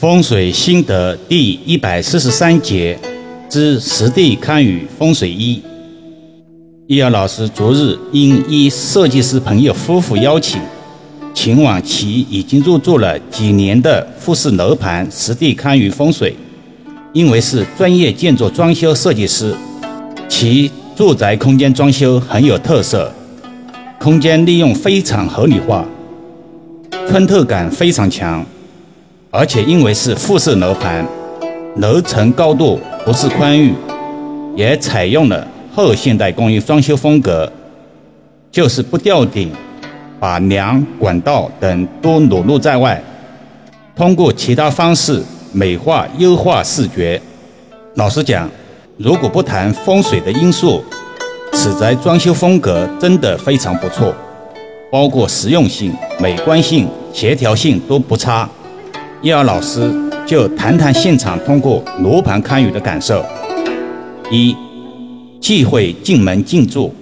风水心得第一百四十三节之实地堪舆风水一。易遥老师昨日因一设计师朋友夫妇邀请，前往其已经入住了几年的复式楼盘实地堪舆风水。因为是专业建筑装修设计师，其住宅空间装修很有特色，空间利用非常合理化，穿透感非常强。而且因为是复式楼盘，楼层高度不是宽裕，也采用了后现代工艺装修风格，就是不吊顶，把梁、管道等都裸露在外，通过其他方式美化优化视觉。老实讲，如果不谈风水的因素，此宅装修风格真的非常不错，包括实用性、美观性、协调性都不差。叶儿老师就谈谈现场通过罗盘堪舆的感受。一，忌讳进门进柱，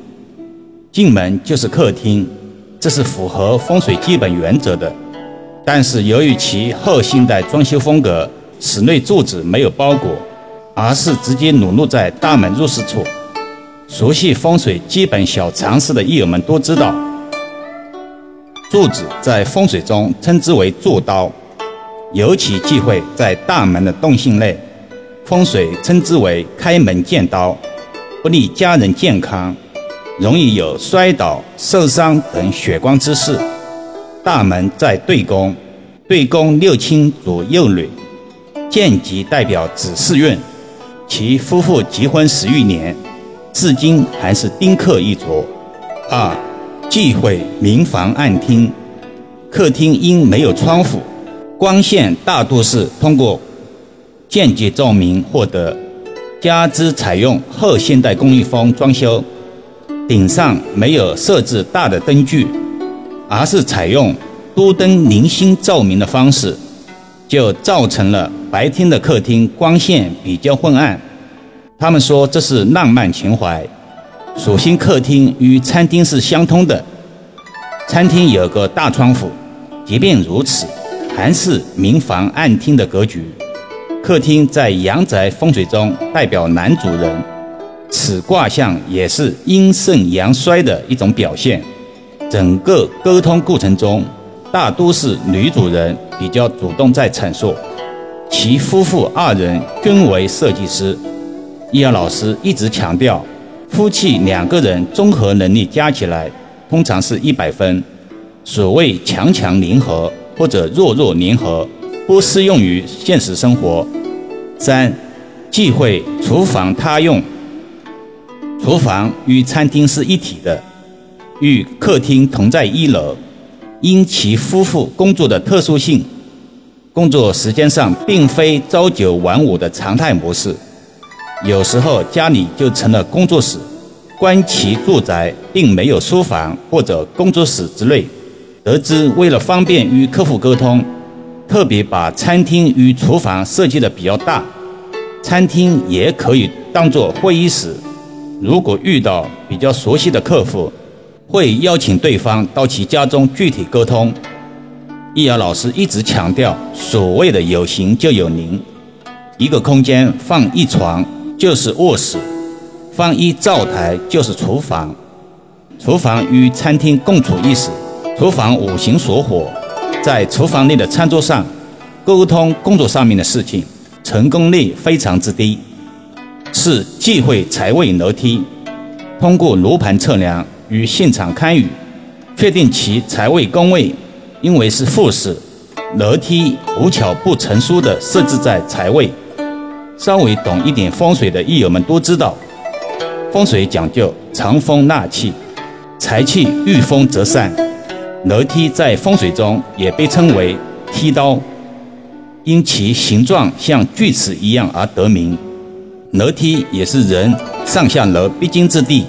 进门就是客厅，这是符合风水基本原则的。但是由于其后现代装修风格，室内柱子没有包裹，而是直接裸露在大门入室处。熟悉风水基本小常识的益友们都知道，柱子在风水中称之为柱刀。尤其忌讳在大门的动性内，风水称之为开门见刀，不利家人健康，容易有摔倒、受伤等血光之事。大门在对宫，对宫六亲主幼女，见吉代表子嗣运，其夫妇结婚十余年，至今还是丁克一族。二，忌讳明房暗厅，客厅因没有窗户。光线大多是通过间接照明获得，加之采用后现代工艺风装修，顶上没有设置大的灯具，而是采用多灯零星照明的方式，就造成了白天的客厅光线比较昏暗。他们说这是浪漫情怀，所幸客厅与餐厅是相通的，餐厅有个大窗户，即便如此。还是明房暗厅的格局，客厅在阳宅风水中代表男主人，此卦象也是阴盛阳衰的一种表现。整个沟通过程中，大多是女主人比较主动在阐述。其夫妇二人均为设计师，易阳老师一直强调，夫妻两个人综合能力加起来通常是一百分，所谓强强联合。或者弱弱联合，不适用于现实生活。三，忌讳厨房他用。厨房与餐厅是一体的，与客厅同在一楼。因其夫妇工作的特殊性，工作时间上并非朝九晚五的常态模式，有时候家里就成了工作室。观其住宅并没有书房或者工作室之类。得知，为了方便与客户沟通，特别把餐厅与厨房设计的比较大，餐厅也可以当做会议室。如果遇到比较熟悉的客户，会邀请对方到其家中具体沟通。易遥老师一直强调，所谓的有形就有灵，一个空间放一床就是卧室，放一灶台就是厨房，厨房与餐厅共处一室。厨房五行属火，在厨房内的餐桌上沟通工作上面的事情，成功率非常之低。是忌讳财位楼梯，通过罗盘测量与现场堪舆，确定其财位宫位，因为是复式楼梯，无巧不成书的设置在财位。稍微懂一点风水的益友们都知道，风水讲究藏风纳气，财气遇风则散。楼梯在风水中也被称为梯刀，因其形状像锯齿一样而得名。楼梯也是人上下楼必经之地，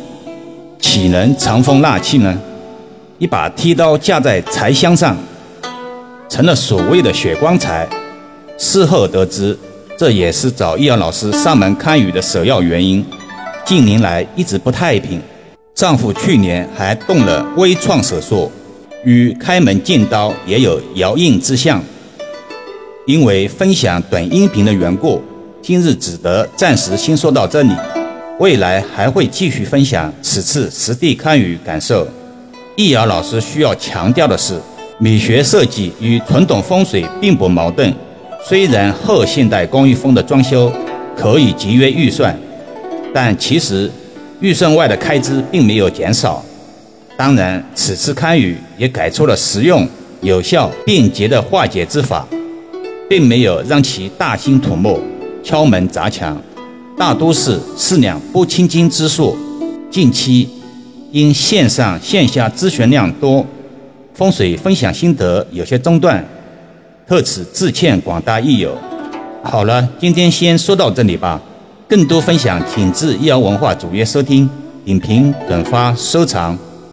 岂能藏风纳气呢？一把梯刀架在柴箱上，成了所谓的血光财。事后得知，这也是找易阳老师上门看雨的首要原因。近年来一直不太平，丈夫去年还动了微创手术。与开门见刀也有遥应之象。因为分享短音频的缘故，今日只得暂时先说到这里。未来还会继续分享此次实地看雨感受。易遥老师需要强调的是，美学设计与传统风水并不矛盾。虽然后现代公寓风的装修可以节约预算，但其实预算外的开支并没有减少。当然，此次看雨也改出了实用、有效、便捷的化解之法，并没有让其大兴土木、敲门砸墙。大都是四两拨千斤之术。近期因线上线下咨询量多，风水分享心得有些中断，特此致歉广大益友。好了，今天先说到这里吧。更多分享，请至易瑶文化主页收听、点评、转发、收藏。